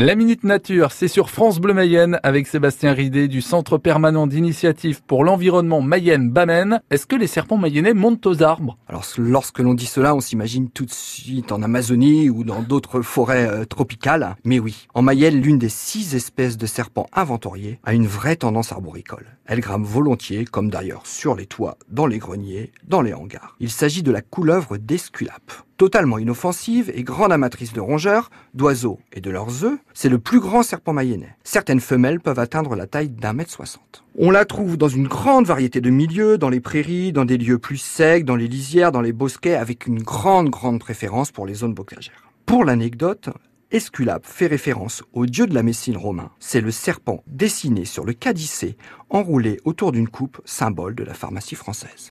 La Minute Nature, c'est sur France Bleu Mayenne avec Sébastien Ridé du Centre permanent d'initiative pour l'environnement Mayenne-Bamène. Est-ce que les serpents mayennais montent aux arbres? Alors lorsque l'on dit cela, on s'imagine tout de suite en Amazonie ou dans d'autres forêts euh, tropicales. Mais oui, en Mayenne, l'une des six espèces de serpents inventoriés a une vraie tendance arboricole. Elle grimpe volontiers, comme d'ailleurs sur les toits, dans les greniers, dans les hangars. Il s'agit de la couleuvre d'Esculape. Totalement inoffensive et grande amatrice de rongeurs, d'oiseaux et de leurs œufs, c'est le plus grand serpent mayennais. Certaines femelles peuvent atteindre la taille d'un mètre soixante. On la trouve dans une grande variété de milieux, dans les prairies, dans des lieux plus secs, dans les lisières, dans les bosquets, avec une grande, grande préférence pour les zones bocagères. Pour l'anecdote, Esculape fait référence au dieu de la médecine romain. C'est le serpent dessiné sur le cadicé, enroulé autour d'une coupe, symbole de la pharmacie française.